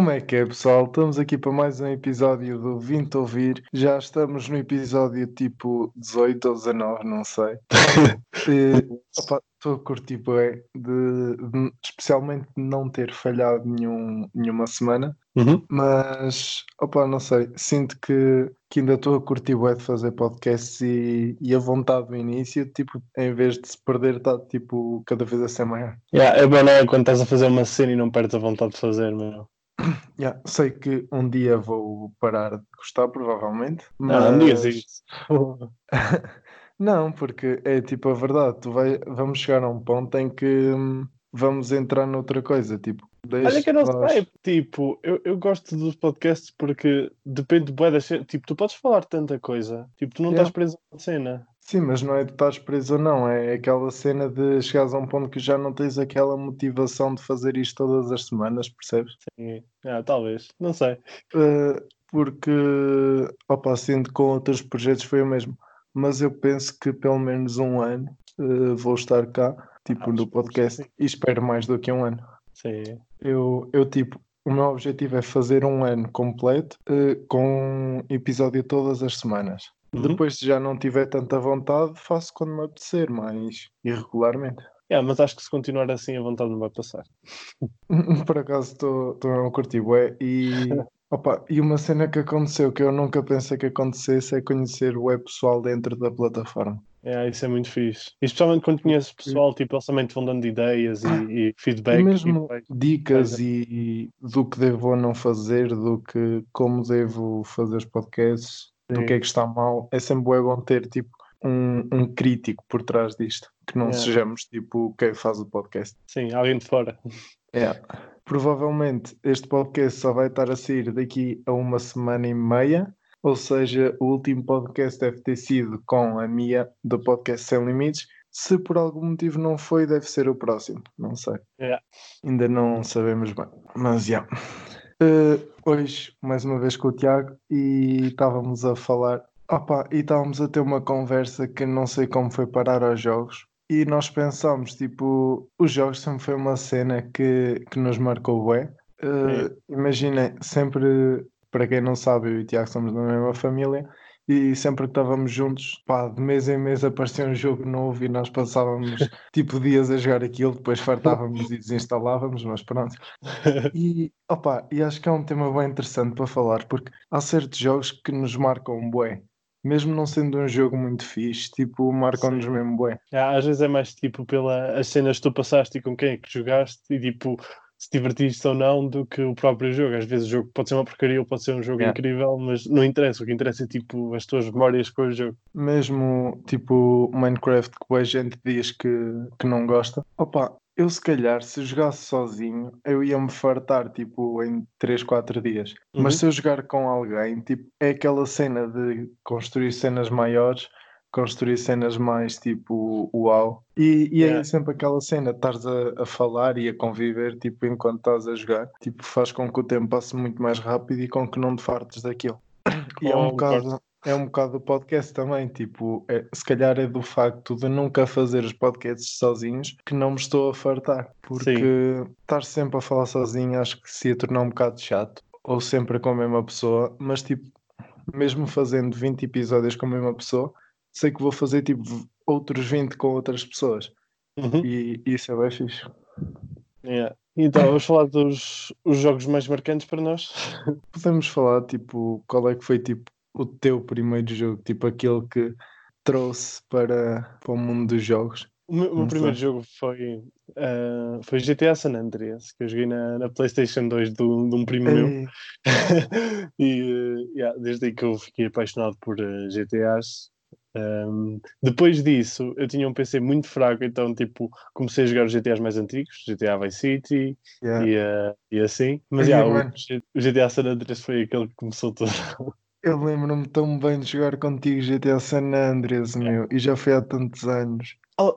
Como é que é, pessoal? Estamos aqui para mais um episódio do Vinte Ouvir. Já estamos no episódio tipo 18 ou 19, não sei. Estou a curtir bem, de, de, especialmente não ter falhado nenhum, nenhuma semana. Uhum. Mas, opa, não sei, sinto que, que ainda estou a curtir bem de fazer podcasts e, e a vontade do início, tipo, em vez de se perder, está tipo cada vez a ser maior. Yeah, é bom, não é? Quando estás a fazer uma cena e não perdes a vontade de fazer, meu. Yeah, sei que um dia vou parar de gostar, provavelmente. Mas... Não, não digas isso. não, porque é tipo a verdade. Tu vai, vamos chegar a um ponto em que hum, vamos entrar noutra coisa. Tipo, Olha que eu não nós... sei, tipo, eu, eu gosto dos podcasts porque depende bué das Tipo, tu podes falar tanta coisa, tipo, tu não yeah. estás preso a cena. Sim, mas não é de estás preso não, é aquela cena de chegares a um ponto que já não tens aquela motivação de fazer isto todas as semanas, percebes? Sim, ah, talvez, não sei. Uh, porque, opa, sinto com outros projetos foi o mesmo, mas eu penso que pelo menos um ano uh, vou estar cá, tipo, ah, no podcast, e espero mais do que um ano. Sim. Eu, eu tipo, o meu objetivo é fazer um ano completo uh, com episódio todas as semanas. Uhum. Depois, se já não tiver tanta vontade, faço quando me apetecer, mais irregularmente. É, mas acho que se continuar assim, a vontade não vai passar. Por acaso estou a curtir, ué, e, opa, e uma cena que aconteceu que eu nunca pensei que acontecesse é conhecer o web pessoal dentro da plataforma. É, isso é muito fixe. E especialmente quando conheces pessoal, tipo, eles também te vão dando ideias e, e feedback. E mesmo e dicas e do que devo ou não fazer, do que como devo fazer os podcasts, Sim. do que é que está mal. É sempre bom ter tipo um, um crítico por trás disto. Que não sejamos tipo quem faz o podcast. Sim, alguém de fora. É. Provavelmente este podcast só vai estar a sair daqui a uma semana e meia ou seja, o último podcast deve ter sido com a Mia do podcast Sem Limites. Se por algum motivo não foi, deve ser o próximo. Não sei. Yeah. Ainda não sabemos bem. Mas já. Yeah. Uh, hoje, mais uma vez com o Tiago, e estávamos a falar. Opa, e estávamos a ter uma conversa que não sei como foi parar aos jogos. E nós pensámos, tipo, os jogos sempre foi uma cena que, que nos marcou bem. Uh, Imaginem, sempre para quem não sabe, eu e o Tiago somos da mesma família e sempre que estávamos juntos, pá, de mês em mês aparecia um jogo novo e nós passávamos tipo dias a jogar aquilo, depois fartávamos e desinstalávamos, mas pronto. E, opa, e acho que é um tema bem interessante para falar, porque há certos jogos que nos marcam bué. Mesmo não sendo um jogo muito fixe, tipo, marcam-nos mesmo bué. às vezes é mais tipo pelas cenas que tu passaste e com quem é que jogaste e tipo se divertiste ou não do que o próprio jogo. Às vezes o jogo pode ser uma porcaria ou pode ser um jogo yeah. incrível, mas não interessa. O que interessa é tipo as tuas memórias com o jogo. Mesmo tipo Minecraft que a gente diz que, que não gosta. Opa, eu se calhar se jogasse sozinho eu ia me fartar tipo em 3, 4 dias. Uhum. Mas se eu jogar com alguém, tipo, é aquela cena de construir cenas maiores construir cenas mais tipo uau. E, e é yeah. é sempre aquela cena, estás a, a, falar e a conviver tipo enquanto estás a jogar, tipo faz com que o tempo passe muito mais rápido e com que não te fartes daquilo. E é um bocado. É um bocado do podcast também, tipo, é, se calhar é do facto de nunca fazer os podcasts sozinhos que não me estou a fartar, porque Sim. estar sempre a falar sozinho acho que se ia tornar um bocado chato, ou sempre com a mesma pessoa, mas tipo, mesmo fazendo 20 episódios com a mesma pessoa, sei que vou fazer tipo outros 20 com outras pessoas. Uhum. E, e isso é bem fixe. Yeah. Então, vamos falar dos os jogos mais marcantes para nós? Podemos falar, tipo, qual é que foi tipo o teu primeiro jogo, tipo aquele que trouxe para, para o mundo dos jogos? O meu, primeiro jogo foi, uh, foi GTA San Andreas, que eu joguei na, na PlayStation 2 do, de um primo Ei. meu. e uh, yeah, desde aí que eu fiquei apaixonado por uh, GTAs um, depois disso, eu tinha um PC muito fraco, então tipo, comecei a jogar os GTAs mais antigos, GTA Vice City yeah. e, uh, e, assim. Mas yeah, o, o, GTA San Andreas foi aquele que começou tudo. Eu lembro-me tão bem de jogar contigo GTA San Andreas, meu, e já foi há tantos anos. Oh,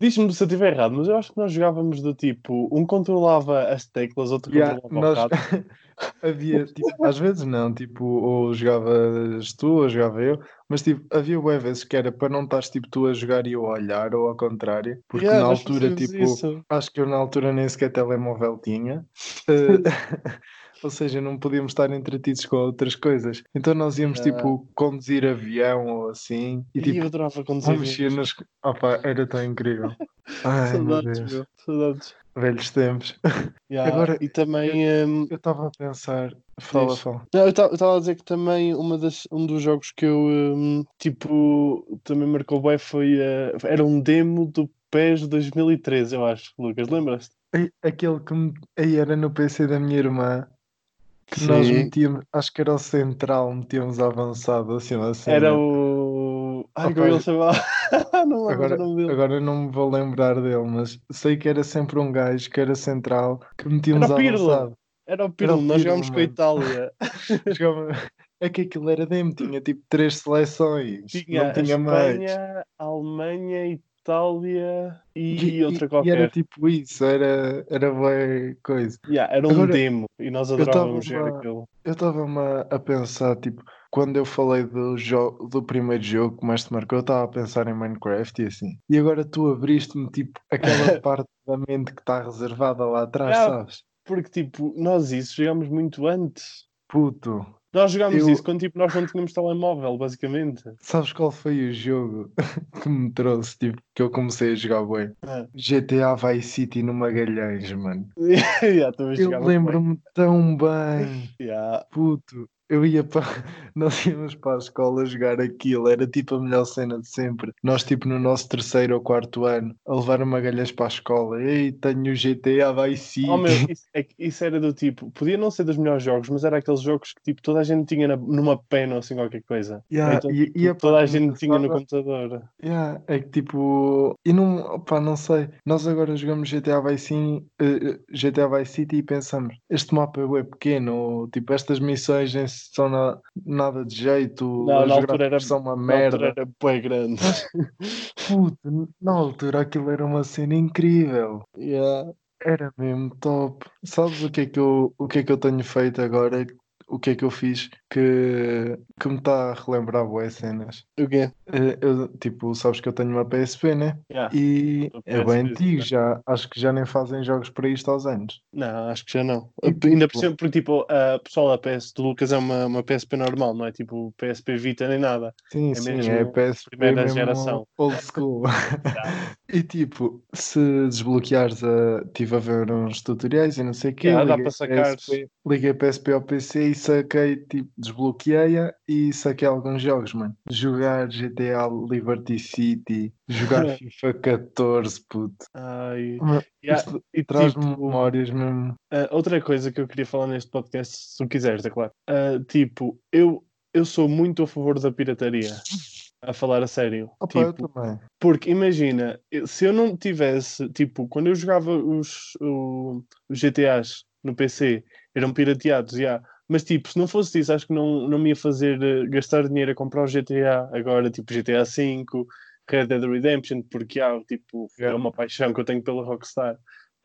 Diz-me se eu estiver errado, mas eu acho que nós jogávamos do tipo, um controlava as teclas, outro controlava nós... o rato. havia, tipo, às vezes não, tipo, ou jogavas tu ou jogava eu, mas tipo, havia bué vezes que era para não estás tipo tu a jogar e eu a olhar, ou ao contrário, porque Yeah, na altura, tipo, isso. acho que eu na altura nem sequer telemóvel tinha. eh, Ou seja, não podíamos estar entretidos com outras coisas. Então nós íamos tipo conduzir avião ou assim e E tipo eu adorava conduzir. Mexer nas. Opa, era tão incrível. Ai meu Saudades, Deus. meu. Saudades. Velhos tempos. Yeah, Agora, e também. hum, Eu estava a pensar. Fala, Diz. fala. Não, eu estava a dizer que também uma das, um dos jogos que eu hum, tipo também marcou bem foi eh, era um demo do PES 2013, eu acho, Lucas, lembras-te? Aquele que me... aí era no PC da minha irmã que nós Sim. metíamos, acho que era o central, metíamos avançado assim, assim. Era o. Ai, como ele chamava? não Agora, não me vou lembrar dele, mas sei que era sempre um gajo que era central que metíamos Era Pirlo. avançado. Era o Pirlo, nós Pirlo, jogámos com a. Itália. É que aquilo era demo, tinha tipo três seleções, Tinha não tinha mais. Espanha, a Alemanha, Itália e, E, outra qualquer. e era tipo isso, era, era bem coisa. Yeah, era um Agora, demo e nós adorávamos a- aquilo. Eu estava-me a, pensar, tipo, quando eu falei do, do primeiro jogo que mais te marcou, eu estava a pensar em Minecraft e assim. E agora tu abriste-me, tipo, aquela parte da mente que está reservada lá atrás, Ah, sabes? Porque, tipo, nós isso jogámos muito antes. Puto, Nós jogámos Eu- isso quando, tipo, nós não tínhamos telemóvel, basicamente. sabes qual foi o jogo que me trouxe, tipo, que eu comecei a jogar bem? Ah. GTA Vice City no Magalhães, mano. yeah, Eu lembro-me tão bem. Yeah. Puto, eu ia para. Nós íamos para a escola jogar aquilo, era tipo a melhor cena de sempre. Nós, tipo, no nosso terceiro ou quarto ano, a levar magalhães para a escola. Ei, tenho o GTA Vice City. Oh, meu, isso, é isso era do tipo, podia não ser dos melhores jogos, mas era aqueles jogos que tipo, toda a gente tinha na- numa pena ou assim qualquer coisa. Yeah, Então, e- tipo, e a toda a gente tinha no computador. Yeah, é que tipo. E não. Opá, não sei. Nós agora jogamos GTA Vice, City, eh, GTA Vice City e pensamos: este mapa é pequeno, ou, tipo, estas missões nem são na- nada de jeito, Não, as na altura era- são uma merda. era bem grande. Puto, na altura aquilo era uma cena incrível. yeah. Era mesmo top. Sabes o que é que eu, o que é que eu tenho feito agora? O que é que eu fiz que, que me está a relembrar boas cenas? O quê? Eh, Eu, tipo, sabes que eu tenho uma PSP, né? Yeah. E Uma é bem PSP, antigo sim. já. Acho que já nem fazem jogos para isto aos anos. Não, acho que já não. E, Ainda por tipo- cima, porque tipo, a pessoal da PS do Lucas é uma, uma PSP normal, não é tipo PSP Vita nem nada. Sim, É sim, mesmo é PSP primeira mesmo geração. old school. E tipo, se desbloqueares a. Estive a ver uns tutoriais e não sei o quê. Yeah, dá liguei para sacares. PSP, liguei PSP ao PC e saquei, tipo, desbloqueei-a e saquei alguns jogos, mano. Jogar GTA Liberty City, jogar FIFA 14, puto. Ai. Yeah, Isto e traz-me tipo, memórias mesmo. Ah, outra coisa que eu queria falar neste podcast, se tu quiseres, é claro. Ah, tipo, eu, eu sou muito a favor da pirataria. A falar a sério. Opa, eu tipo, também. porque imagina, se eu não tivesse, tipo, quando eu jogava os, o- os GTAs no PC, eram pirateados, já. Mas tipo, se não fosse isso, acho que não, não me ia fazer eh, gastar dinheiro a comprar o GTA agora, tipo GTA V, Red Dead Redemption, porque há, tipo, é uma paixão que eu tenho pela Rockstar.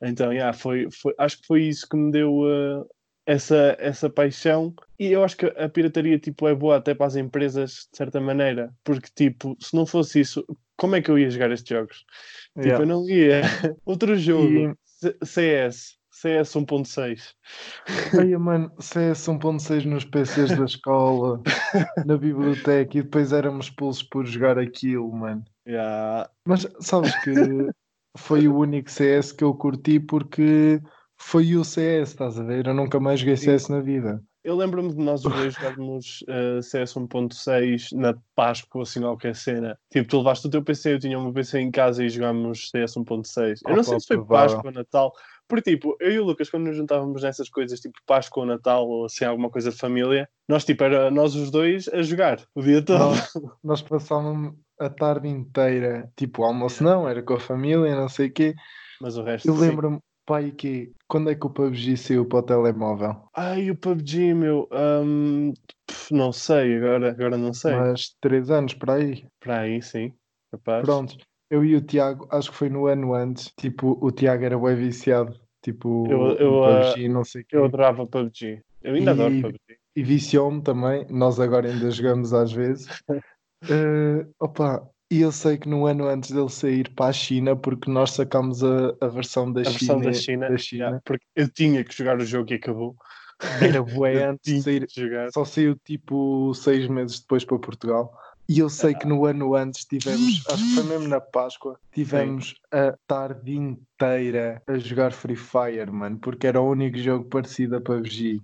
Então, yeah, foi, foi, acho que foi isso que me deu eh, essa, essa paixão. E eu acho que a pirataria tipo, é boa até para as empresas, de certa maneira, porque tipo, se não fosse isso, como é que eu ia jogar estes jogos? Tipo, Yeah. eu não ia. Outro jogo, E- CS, CS 1.6. Ai, mano, CS 1.6 nos PCs da escola, na biblioteca, e depois éramos expulsos por jogar aquilo, mano. Yeah. Mas sabes que foi o único CS que eu curti porque foi o CS, estás a ver? Eu nunca mais joguei. CS na vida. Eu lembro-me de nós os dois jogarmos uh, CS 1.6 na Páscoa, assim, qualquer cena. Tipo, tu levaste o teu PC, eu tinha o meu PC em casa e jogámos CS 1.6. Eu não Opa, sei se foi provável. Páscoa, Natal. Porque, tipo, eu e o Lucas, quando nos juntávamos nessas coisas, tipo Páscoa ou Natal, ou assim, alguma coisa de família, nós, tipo, era nós os dois a jogar o dia todo. Nós, nós passávamos a tarde inteira, tipo, almoço não, era com a família, não sei o quê. Mas o resto. Eu lembro-me, pai, que quando é que o PUBG saiu para o telemóvel? Ai, o PUBG, meu. pff, não sei, agora, agora não sei. Mas três anos para aí. Para aí, sim. Capaz. Pronto, eu e o Tiago, acho que foi no ano antes, tipo, o Tiago era bem viciado, tipo, Eu- eu, no ah, PUBG, não sei o quê. Eu adorava PUBG. Eu ainda E- adoro PUBG. E viciou-me também, nós agora ainda jogamos às vezes. Eh, opa, e eu sei que no ano antes dele sair para a China, porque nós sacámos a, a versão da A China, versão da China, da China, yeah, porque eu tinha que jogar o jogo e acabou. era bué antes de sair, só saiu tipo seis meses depois para Portugal. E eu sei que no ano antes tivemos, acho que foi mesmo na Páscoa, tivemos a tarde inteira a jogar Free Fire, mano, porque era o único jogo parecido a PUBG.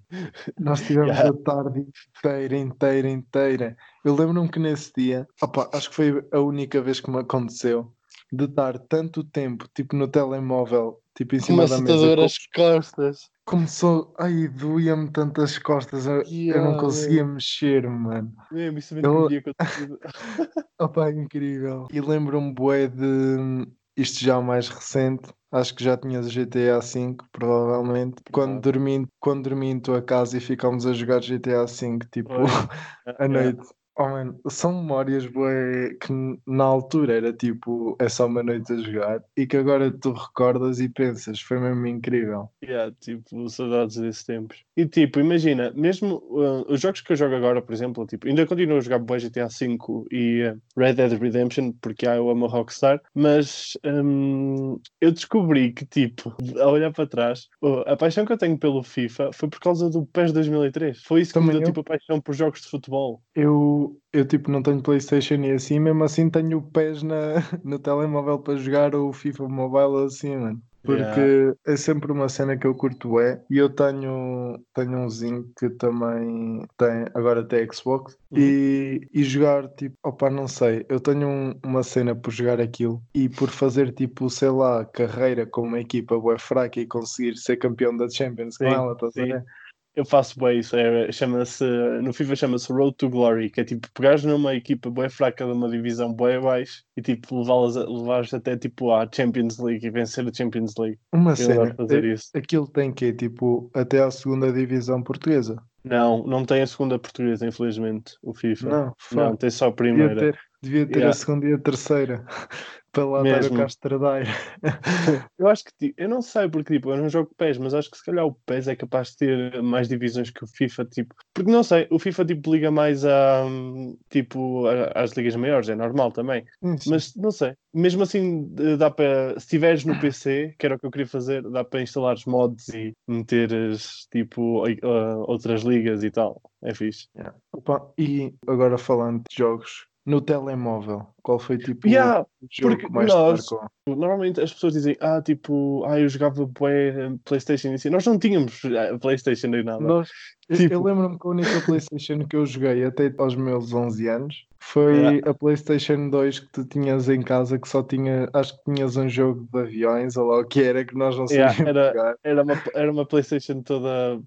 Nós tivemos Yeah. a tarde inteira, inteira, inteira. Eu lembro-me que nesse dia, opa, acho que foi a única vez que me aconteceu, de estar tanto tempo, tipo no telemóvel, tipo em cima da mesa, setadora co- às costas. Começou, ai, doía-me tantas costas, eu, eu Yeah, não conseguia mexer, mano. Mesmo, isso mesmo Eu- que acontecido. Opa, incrível. E lembro-me, bué, de isto já mais recente. Acho que já tinhas GTA V, provavelmente. Quando dormi, quando dormi em tua casa e ficámos a jogar GTA V, tipo, à noite. Oh, mano, são memórias, bué, que na altura era tipo, é só uma noite a jogar. E que agora tu recordas e pensas, foi mesmo incrível. Yeah, tipo, saudades desses tempos. E tipo, imagina, mesmo uh, os jogos que eu jogo agora, por exemplo, tipo, ainda continuo a jogar bué GTA V e uh, Red Dead Redemption, porque ah, eu amo Rockstar, mas hum, eu descobri que, tipo, a olhar para trás, uh, a paixão que eu tenho pelo FIFA foi por causa do PES 2003. Foi isso que me Também deu, eu. tipo, a paixão por jogos de futebol. Eu, eu tipo, não tenho Playstation e assim, mesmo assim tenho pés na, no telemóvel para jogar o FIFA Mobile assim, mano. Porque Yeah. é sempre uma cena que eu curto é, e eu tenho, tenho um zinho que também tem, agora tem Xbox, Uhum. e, e jogar tipo, opa, não sei, eu tenho um- uma cena por jogar aquilo e por fazer tipo, sei lá, carreira com uma equipa bué fraca e conseguir ser campeão da Champions com Sim, ela, estás a ver? Eu faço bem isso, é, chama-se, no FIFA chama-se Road to Glory, que é tipo pegares numa equipa bem fraca de uma divisão bem abaixo e tipo levá-las levares até tipo à Champions League e vencer a Champions League. Uma Eu cena, fazer a- isso. aquilo tem que tipo, até à segunda divisão portuguesa. Não, não tem a segunda portuguesa, infelizmente, o FIFA. Não, Não, fuck. tem só a primeira. Devia ter a Yeah. segunda e a terceira para lá dar o Mesmo. Castradeiro. Eu acho que, ti- eu não sei porque, tipo, eu não jogo PES, mas acho que se calhar o PES é capaz de ter mais divisões que o FIFA, tipo, porque não sei, o FIFA, tipo, liga mais a, tipo, a- às ligas maiores, é normal também, mas não sei, mesmo assim, dá para, se tiveres no PC, que era o que eu queria fazer, dá para instalar os mods e meteres, tipo, eh, outras ligas e tal, é fixe. Opa, e agora falando de jogos, no telemóvel, qual foi tipo Yeah, o jogo porque que mais te nós- marcou? Normalmente as pessoas dizem, ah, tipo, ah, eu jogava bué Playstation e assim. Nós não tínhamos eh, Playstation nem nada. Nós, eu- eu Tipo- lembro-me que a única Playstation que eu joguei até aos meus 11 anos foi Yeah. a Playstation 2 que tu tinhas em casa, que só tinha, acho que tinhas um jogo de aviões, ou lá o que era, que nós não Yeah, sabíamos era- jogar. Era uma, era uma Playstation toda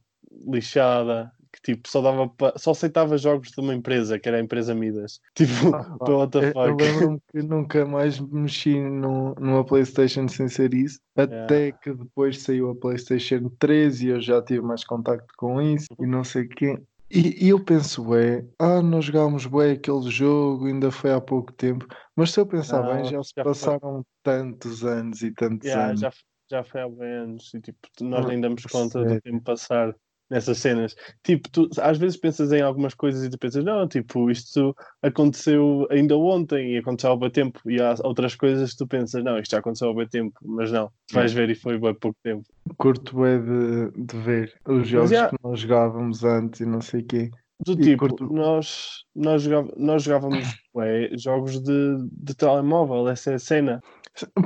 lixada, que tipo, só dava pa- só aceitava jogos de uma empresa, que era a empresa Midas. Tipo, Ah, pá, what the Eu, eu fuck. lembro-me que nunca mais mexi no, numa PlayStation sem ser isso, até que depois saiu a PlayStation 3 e eu já tive mais contacto com isso e não sei quê. E, e eu penso, ué, ah, nós jogámos bué aquele jogo, ainda foi há pouco tempo, mas se eu pensar bem, Não, já se já foi. passaram tantos anos e tantos Yeah, anos. já, já foi há bem anos e tipo, nós Ah, nem damos conta do tempo passar nessas cenas. Tipo, tu às vezes pensas em algumas coisas e tu pensas, não, tipo, isto aconteceu ainda ontem e aconteceu há bem tempo. E há outras coisas que tu pensas, não, isto já aconteceu há bem tempo, mas não, tu vais ver e foi bem pouco tempo. Curto bué de, de ver os jogos já- que nós jogávamos antes e não sei o quê. Do E tipo, curto- nós, nós, jogava- nós jogávamos ué, jogos de, de telemóvel, essa é a cena.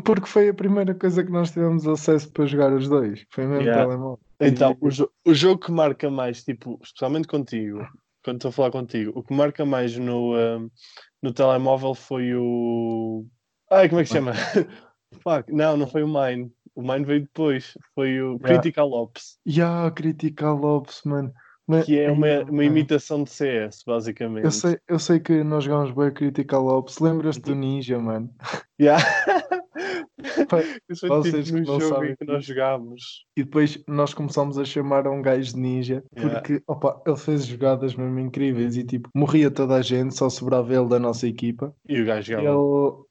Porque foi a primeira coisa que nós tivemos acesso para jogar os dois. Foi mesmo Yeah. telemóvel. Então, o, jo- o jogo que marca mais, tipo, especialmente contigo, quando estou a falar contigo, o que marca mais no, ah, no telemóvel foi o. Ai, como é que se chama? Fuck, não, não foi o Mine. O Mine veio depois. Foi o Yeah. Critical Ops, Ya, Critical Ops, mano. Mas- que é uma, uma imitação de CS, basicamente. Eu sei, eu sei que nós jogámos bem Critical Ops. Lembras-te do Ninja, mano? Yeah. Isso foi vocês tipo jogo sabem em que nós jogámos. E depois nós começámos a chamar a um gajo de ninja Yeah. porque opa, ele fez jogadas mesmo incríveis e tipo, morria toda a gente, só sobrava ele da nossa equipa. E o gajo jogava.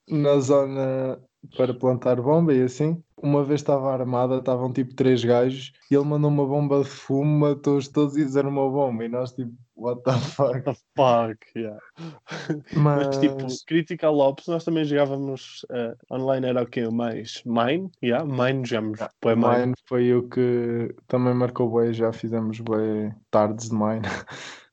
ele na zona para plantar bomba e assim. Uma vez estava armada, estavam tipo três gajos e ele mandou uma bomba de fumo, matou-os todos e fizeram uma bomba. E nós tipo, what the fuck? What the fuck, yeah. Mas, Mas, tipo, Critical Ops, nós também jogávamos eh, online, era o quê? Mais Mine? Yeah, Mine, jogamos. Bué Mine. Mine foi o que também marcou bem, já fizemos bem tardes de Mine.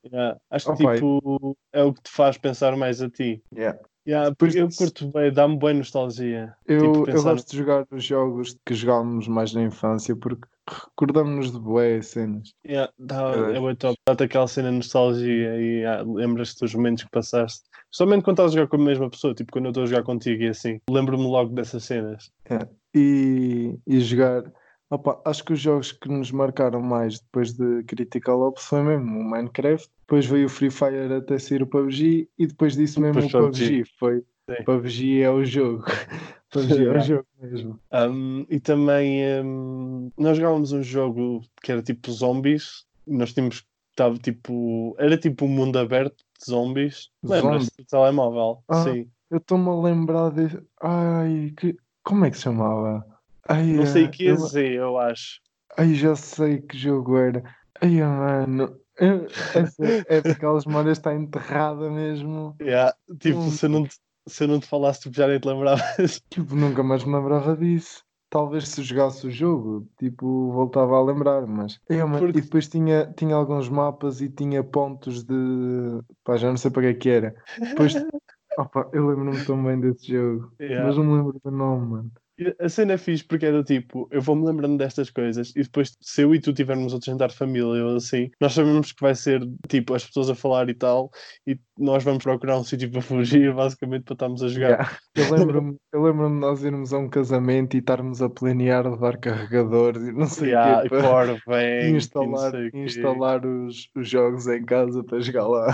Yeah. Acho que tipo, é o que te faz pensar mais a ti. Yeah. Yeah, porque eu curto bem, dá-me boa nostalgia. Eu, Tipo, eu gosto de jogar os jogos que jogávamos mais na infância porque recordamos de boas cenas. Yeah, dá, é o top. Dá-te aquela cena de nostalgia e ah, lembras-te dos momentos que passaste. Somente quando estás a jogar com a mesma pessoa, tipo quando eu estou a jogar contigo e assim. Lembro-me logo dessas cenas. E, e jogar. Opa, acho que os jogos que nos marcaram mais depois de Critical Ops foi mesmo o Minecraft, depois veio o Free Fire até sair o PUBG e depois disso mesmo Depois o PUBG. Foi, Sim. PUBG é o jogo. PUBG é o jogo mesmo. Um, e também um, nós jogávamos um jogo que era tipo zombies. Nós tínhamos estava tipo. Era tipo um mundo aberto de zombies. Lembras-te do telemóvel? Ah, Sim. Eu estou-me a lembrar de. Ai, que... como é que se chamava? Ai, Não sei que eu- dizer, eu acho. Ai, já sei que jogo era. Ai, mano. Essa é daquelas memórias está enterrada mesmo. Yeah, Tipo, Hum. se eu não te, se eu não te falasse, tipo, já nem te lembravas. Tipo, nunca mais me lembrava disso. Talvez se jogasse o jogo, tipo, voltava a lembrar, mas. Mano, Porque- E depois tinha, tinha alguns mapas e tinha pontos de. Pá, já não sei para que é que era. Depois. Opa, eu lembro-me tão bem desse jogo. Yeah. Mas não me lembro do nome, mano. A cena é fixe porque era tipo, eu vou-me lembrando destas coisas e depois, se eu e tu tivermos outro jantar de família ou assim, nós sabemos que vai ser tipo as pessoas a falar e tal, e nós vamos procurar um sítio para fugir, basicamente para estarmos a jogar. Yeah. Eu lembro-me eu lembro-me de nós irmos a um casamento e estarmos a planear levar carregadores e não sei o Yeah, quê para não instalar, instalar os, os jogos em casa para jogar lá.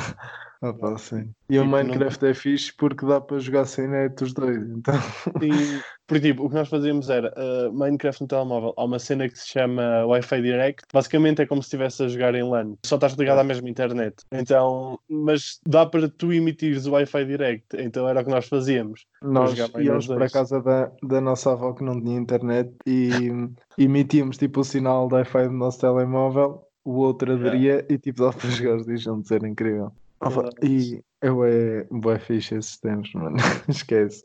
Ah, pá, sim. E o Tipo, não- Minecraft é fixe porque dá para jogar sem net os dois. Então, E, por tipo, o que nós fazíamos era uh, Minecraft no telemóvel. Há uma cena que se chama Wi-Fi Direct. Basicamente é como se estivesse a jogar em LAN. Só estás ligado à mesma internet. Então, mas dá para tu emitires o Wi-Fi Direct. Então era o que nós fazíamos. nós íamos para casa da, da nossa avó que não tinha internet e emitíamos tipo o sinal da Wi-Fi do nosso telemóvel, o outro Yeah. aderia e tipo dá para jogar os juntos, era incrível. Verdade. e eu é bué fixe esses tempos, mano. Esquece.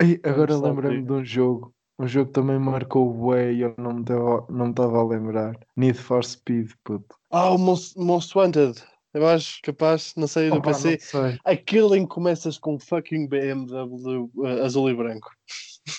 Ei, agora lembrei-me de um jogo. Um jogo que também marcou o bué e eu não me estava a lembrar. Need for Speed, puto. Ah, o Most, Most Wanted. Eu acho capaz, não sei, do Opa, PC. sei. Aquele em que começas com fucking BMW uh, azul e branco.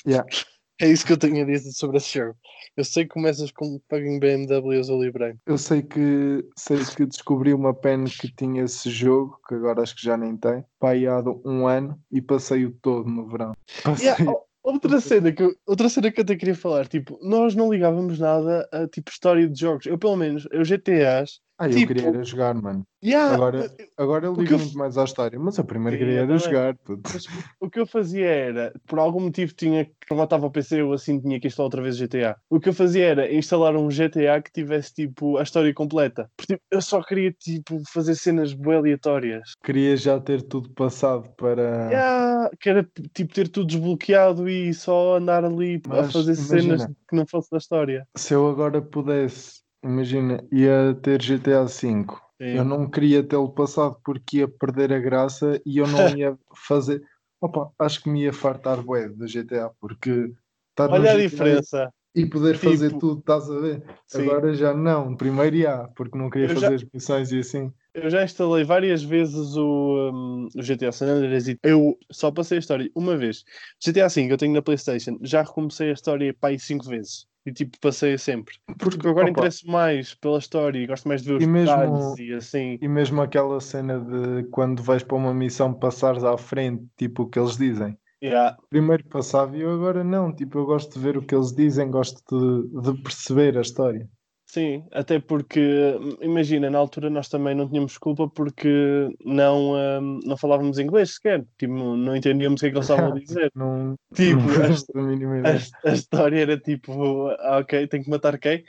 Yeah. É isso que eu tenho a dizer sobre esse jogo. Eu sei que começas com fucking BMW azul e branco. Eu sei que, sei que descobri uma pen que tinha esse jogo, que agora acho que já nem tem, há um ano e passei-o todo no verão. Passei. Yeah, o- outra, cena que eu, outra cena que eu até queria falar, tipo, nós não ligávamos nada a tipo história de jogos. Eu pelo menos, eu GTAs, Ah, eu tipo- queria era jogar, mano. yeah, Agora, agora eu ligo eu muito mais à história, mas eu primeiro Sim, queria eu era jogar, puto. Mas o que eu fazia era, por algum motivo tinha que formatava o PC ou assim tinha que instalar outra vez GTA. O que eu fazia era instalar um GTA que tivesse tipo a história completa. Porque tipo, eu só queria tipo fazer cenas bué aleatórias. Queria já ter tudo passado para. Yeah, que era tipo ter tudo desbloqueado e só andar ali a Mas fazer imagina. cenas que não fosse da história. Se eu agora pudesse, imagina, ia ter GTA V. Eu não queria tê-lo passado porque ia perder a graça e eu não ia fazer. Opa, acho que me ia fartar bué da GTA porque estar no Olha a GTA diferença. e poder fazer Tipo, tudo, estás a ver? Sim. Agora já não, primeiro ia, porque não queria Eu fazer já- as missões e assim. Eu já instalei várias vezes o, um, o GTA San Andreas e eu só passei a história uma vez. GTA V eu tenho na Playstation, já recomecei a história aí cinco vezes. E tipo, passei sempre. Porque agora interesso mais pela história e gosto mais de ver os E mesmo- e assim. E mesmo aquela cena de quando vais para uma missão passares à frente, tipo o que eles dizem. Yeah. Primeiro passava e eu agora não, tipo, eu gosto de ver o que eles dizem, gosto de, de perceber a história. Sim, até porque, imagina, na altura nós também não tínhamos culpa porque não, um, não falávamos inglês sequer. Tipo, não entendíamos o que é que eles estavam a dizer. Não, Tipo, não a, a a, história era tipo, ah, ok, tenho que matar quem?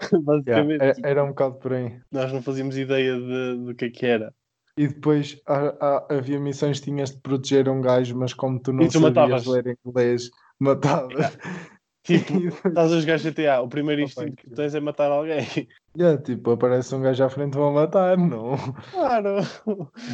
Yeah, Basicamente. era, era um bocado por aí. nós não fazíamos ideia de, do que é que era. E depois há- há- havia missões que tinhas de proteger um gajo, mas como tu não tu sabias matavas. ler inglês, matavas. Tipo, estás a jogar GTA, o primeiro instinto que tens é matar alguém. Yeah, tipo, aparece um gajo à frente vão matar, não. Claro.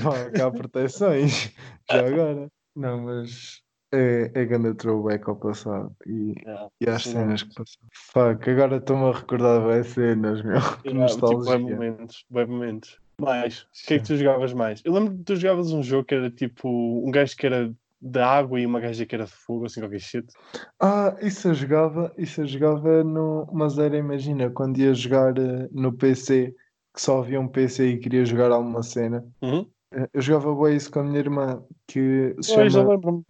Vá, cá há proteções. Já agora. Não, mas é, é grande throwback ao passado e, Yeah, e às sim, cenas que passaram. Fuck, agora estou-me a recordar bem cenas, meu. Que yeah, tipo, nostalgia. bem momentos, bem momentos. Mais, o que é que tu jogavas mais? Eu lembro que tu jogavas um jogo que era tipo um gajo que era de água e uma gaja que era de fogo, assim qualquer shit. Ah, isso eu jogava, isso eu jogava no. Mas era, imagina, quando ia jogar eh, no PC, que só havia um PC e queria jogar alguma cena. Uhum. eh, Eu jogava bem isso com a minha irmã, que se chama,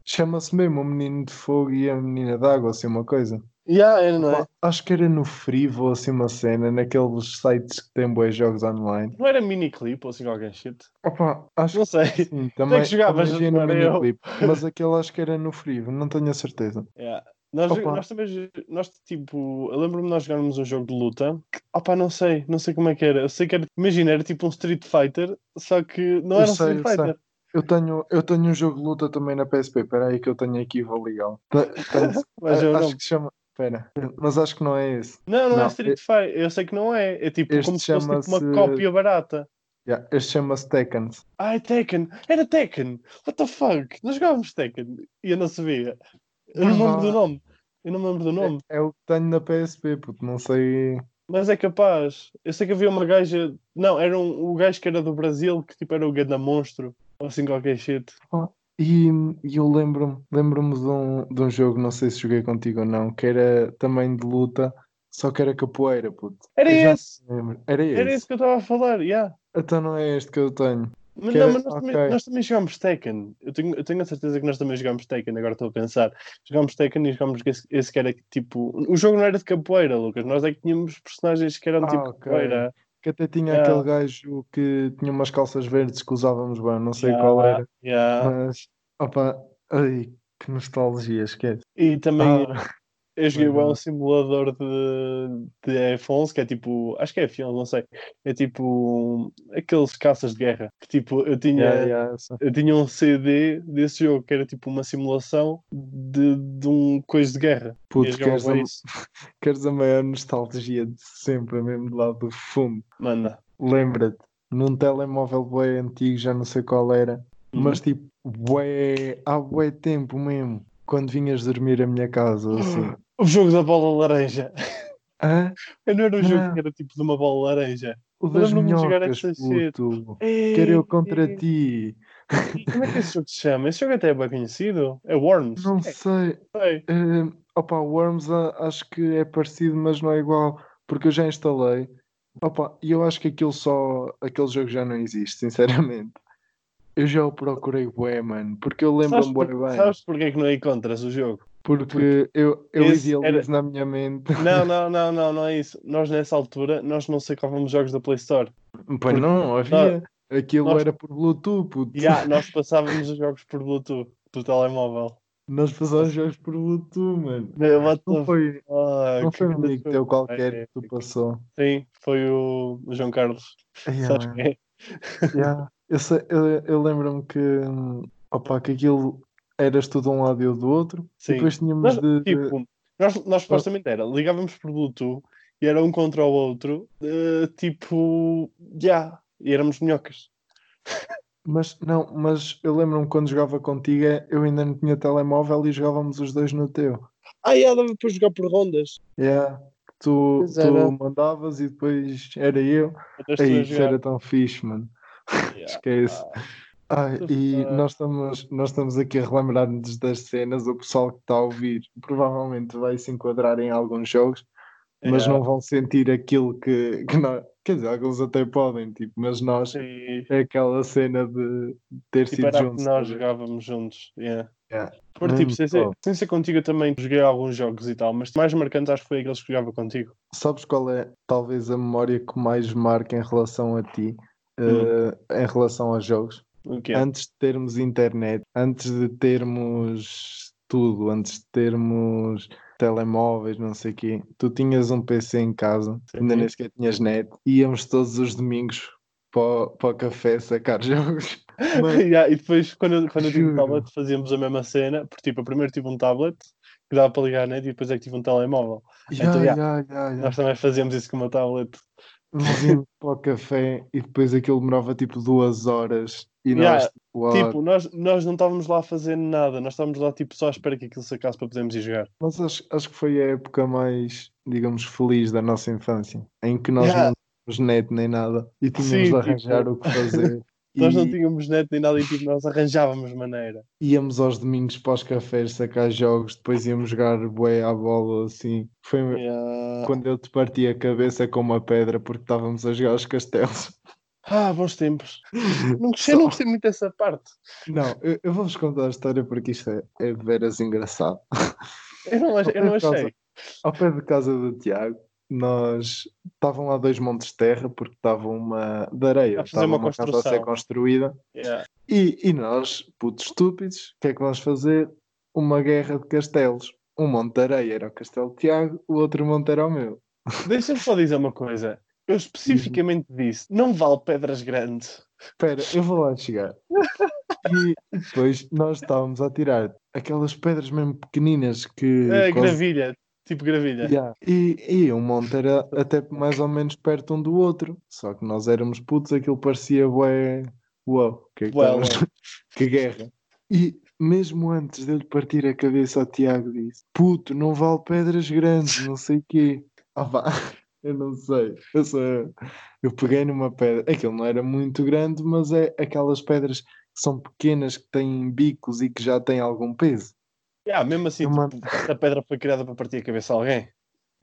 chama-se mesmo o menino de fogo e a menina de água, assim, uma coisa. Yeah, era, não é? Acho que era no Freevo, assim, uma cena, naqueles sites que têm bons jogos online. Não era miniclip ou assim qualquer shit. Opa, acho Não sei. que sim, também, jogavas, no era eu. miniclip, mas aquele acho que era no Freevo, não tenho a certeza. Yeah. Nós, Opa. nós também, nós tipo, eu lembro-me de nós jogarmos um jogo de luta. Que, opa, não sei, não sei como é que era. Eu sei que era, imagina, era tipo um Street Fighter, só que não Eu era um sei, Street eu sei. Fighter. Eu tenho, eu tenho um jogo de luta também na PSP, espera aí que eu tenho aqui, vou ligar. Tenho- acho que se chama, espera, mas acho que não é esse. Não, não, é Não, Street Fighter. Eu sei que não é. É tipo Este como se fosse tipo, uma cópia barata. Yeah, este chama-se Tekken. Ai, Tekken! Era Tekken! What the fuck? Nós jogávamos Tekken e eu não sabia. Eu não me lembro do Ah. nome. Eu não me lembro do nome. É, é o que tenho na PSP, puto, não sei. Mas é capaz. Eu sei que havia uma gaja. Não, era um, o gajo que era do Brasil, que tipo era o Ganda Monstro. Ou assim qualquer shit. E, e eu lembro-me, lembro-me de um, de um jogo, não sei se joguei contigo ou não, que era também de luta, só que era capoeira, puto. Era Eu já esse! me lembro. Era esse. Era esse que eu estava a falar, yeah. Então não é este que eu tenho. Mas, não, era- mas nós, também, ok. nós também jogámos Tekken. Eu tenho, eu tenho a certeza que nós também jogámos Tekken, agora estou a pensar. Jogámos Tekken e jogámos esse, esse que era tipo. O jogo não era de capoeira, Lucas. Nós é que tínhamos personagens que eram Ah, tipo ok. capoeira. Que até tinha Yeah. aquele gajo que tinha umas calças verdes que usávamos bem, não sei Yeah, qual era. yeah. Mas, opa, ai, que nostalgia, esquece. E também Ah, eu joguei um simulador de, de F11, que é tipo. Acho que é F11, não sei. É tipo. Aqueles caças de guerra. Que tipo, eu tinha. yeah, yeah, eu tinha um CD desse jogo que era tipo uma simulação de, de um coisa de guerra. Puto, queres a, queres a maior nostalgia de sempre, mesmo do lado do fundo. Manda. Lembra-te, num telemóvel bué antigo, já não sei qual era, mas tipo, bué, há bué tempo mesmo, quando vinhas dormir à minha casa, assim. O jogo da bola laranja. Hã? Eu não era um jogo que era tipo de uma bola laranja. O das de jogar minhocas, essa puto. Quero eu contra Ei, ti. Como é que esse jogo se chama? Esse jogo até é bem conhecido. É Worms. Não É, sei. sei. Eh, opa, Worms acho que é parecido, mas não é igual, porque eu já instalei. Opa, e eu acho que aquilo só, aquele jogo já não existe, sinceramente. Eu já o procurei bué, mano, porque eu lembro-me bué bem. sabes porquê é que não encontras o jogo? Porque eu, eu esse idealizo na minha mente. Não, não, não, não, não é isso. Nós nessa altura, nós não sacávamos jogos da Play Store. Pois não, havia. Aquilo nós- era por Bluetooth, puto. Já, nós passávamos os jogos por Bluetooth do telemóvel. Nós passávamos jogos por Bluetooth, mano. Meu, Não foi, fuck? não foi um amigo teu qualquer é que tu passou. Sim, foi o João Carlos. Ai, Sabes quem é? Yeah. Eu, eu, eu lembro-me que, hum, opa, que aquilo eras tu de um lado e eu do outro. Sim. E depois tínhamos Nós, de. tipo, nós, nós supostamente era, ligávamos por Bluetooth e era um contra o outro, eh, tipo, já, e éramos minhocas. Mas não, mas eu lembro-me quando jogava contigo, é, eu ainda não tinha telemóvel e jogávamos os dois no teu. Ah, já, dava para jogar por rondas. Yeah. Tu, tu era. mandavas e depois era eu. Até Aí, isso era tão fixe, mano. Yeah. Esquece. Ai, the e nós estamos, nós estamos aqui a relembrar-nos das cenas. O pessoal que está a ouvir provavelmente vai se enquadrar em alguns jogos, mas Yeah. não vão sentir aquilo que, que nós. Quer dizer, alguns até podem, tipo, mas nós Sim. é aquela cena de ter Tipo, sido juntos. que nós jogávamos juntos. Yeah. Yeah. Por, tipo, sem ser, sem ser contigo, eu também joguei alguns jogos e tal, mas mais marcante acho que foi aqueles que jogava contigo. Sabes qual é talvez a memória que mais marca em relação a ti, Hum. eh, em relação aos jogos? O quê? Antes de termos internet, antes de termos tudo, antes de termos telemóveis, não sei o quê, tu tinhas um PC em casa, Sim. ainda nem sequer tinhas net, íamos todos os domingos para, para o café sacar jogos. Mas, Yeah, e depois, quando eu, quando eu tive um tablet, fazíamos a mesma cena, porque tipo, eu primeiro tive um tablet que dava para ligar a net e depois é que tive um telemóvel. já, Então, yeah. já. Nós também fazíamos isso com o meu tablet. Íamos para o café e depois aquilo demorava tipo duas horas e nós Yeah, tipo, "What?" Tipo, nós, nós não estávamos lá a fazer nada, nós estávamos lá tipo só à espera que aquilo sacasse para podermos ir jogar. Mas acho, acho que foi a época mais, digamos, feliz da nossa infância, em que nós Yeah. não tínhamos net nem nada e tínhamos Sim, de tipo, arranjar o que fazer. Nós não E tínhamos net nem nada e tipo, nós arranjávamos maneira. íamos aos domingos para os cafés sacar jogos, depois íamos jogar bué à bola assim. Foi Yeah. quando eu te parti a cabeça com uma pedra porque estávamos a jogar os castelos. Ah, bons tempos. Não gostei, Só- não gostei muito dessa parte. Não, eu, eu vou-vos contar a história porque isto é, é de veras engraçado. Eu não, eu não achei. Ao pé de casa do Tiago, nós estavam lá dois montes de terra porque estava uma de areia, estava uma uma casa a ser construída Yeah. e, e nós, putos estúpidos, o que é que vamos fazer? Uma guerra de castelos. Um monte de areia era o castelo de Tiago, o outro monte era o meu. Deixa-me só dizer uma coisa. Eu especificamente disse, não vale pedras grandes. Espera, eu vou lá chegar. E depois nós estávamos a tirar aquelas pedras mesmo pequeninas que É, quase- gravilha, tipo gravilha. Yeah. E, e um monte era até mais ou menos perto um do outro. Só que nós éramos putos, aquilo parecia bué. Uau, que, é que guerra. E mesmo antes dele partir a cabeça ao Tiago disse: Puto, não vale pedras grandes, não sei o quê. Ah, vá, eu não sei. Eu, só, eu peguei numa pedra, aquilo não era muito grande, mas é aquelas pedras que são pequenas, que têm bicos e que já têm algum peso. Yeah, mesmo assim, Eu tipo, a pedra foi criada para partir a cabeça a alguém.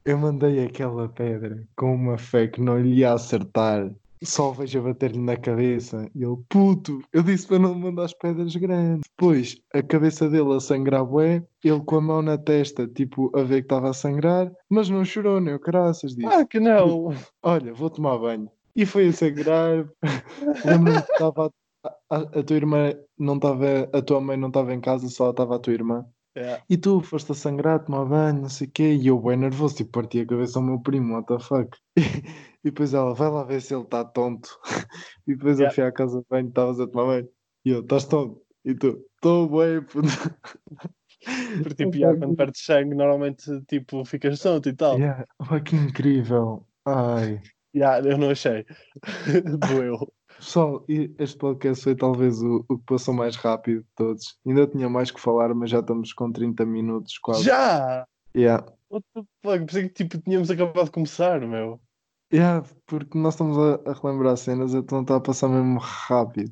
Eu mandei aquela pedra com uma fé que não lhe ia acertar. Só o vejo a bater-lhe na cabeça. E ele, puto, eu disse para não mandar as pedras grandes. Depois, a cabeça dele a sangrar bué, ele com a mão na testa, tipo, a ver que estava a sangrar, mas não chorou, nem o caraças. Disse, Ah, que não! olha, vou tomar banho. E foi a sangrar. Lembro-me que estava a, a, a tua irmã não estava, a tua mãe não estava em casa, só estava a tua irmã. Yeah. E tu foste a sangrar, tomar banho, não sei o quê, e eu bem nervoso, tipo, parti a cabeça ao meu primo, what the fuck. E, depois ela, vai lá ver se ele está tonto. E depois eu Yeah. fui à casa de banho, estavas a tomar banho. E eu, estás tonto? E tu, estou bem, puto. Porque tipo, yeah, quando perdes sangue, normalmente tipo, ficas tonto e tal. Yeah. Oh, que incrível. Ai. Yeah, eu não achei. Doeu. Pessoal, este podcast foi talvez o, o que passou mais rápido de todos. Ainda tinha mais que falar, mas já estamos com 30 minutos quase. Já! Yeah. What the fuck? Pensei que tipo, tínhamos acabado de começar, meu. Yeah, porque nós estamos a, a relembrar cenas, então está a passar mesmo rápido.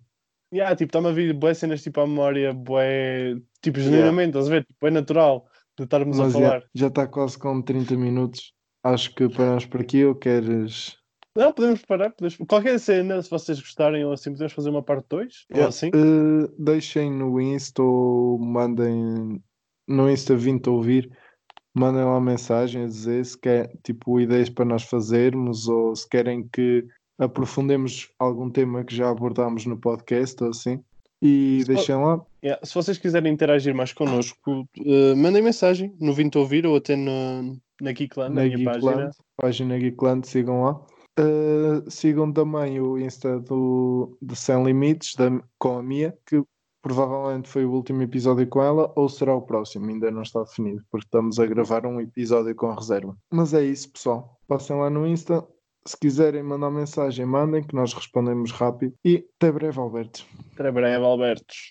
Yeah, tipo, está-me a vir bué cenas tipo à memória, bué, tipo, genuinamente, estás a ver? Tipo, é natural de estarmos a Mas falar. já, já está quase com 30 minutos. Acho que paramos por aqui ou queres. Não, podemos parar. Podemos... Qualquer cena, se vocês gostarem ou assim, podemos fazer uma parte 2 ou Yeah, assim. eh, deixem no Insta ou mandem no Insta vindo ouvir. Mandem lá mensagem a dizer se quer tipo ideias para nós fazermos ou se querem que aprofundemos algum tema que já abordámos no podcast ou assim. E deixem lá. Yeah, Se vocês quiserem interagir mais connosco, eh, mandem mensagem no Vinto Ouvir ou até no, na Geekland, na, na minha página. Geekland, página Geekland, sigam lá. Uh, sigam também o Insta do, do Sem Limites da- com a Mia, que provavelmente foi o último episódio com ela, ou será o próximo, ainda não está definido, porque estamos a gravar um episódio com reserva. Mas é isso, pessoal. Passem lá no Insta. Se quiserem mandar mensagem, mandem, que nós respondemos rápido. E até breve, Alberto. Até breve, Albertos.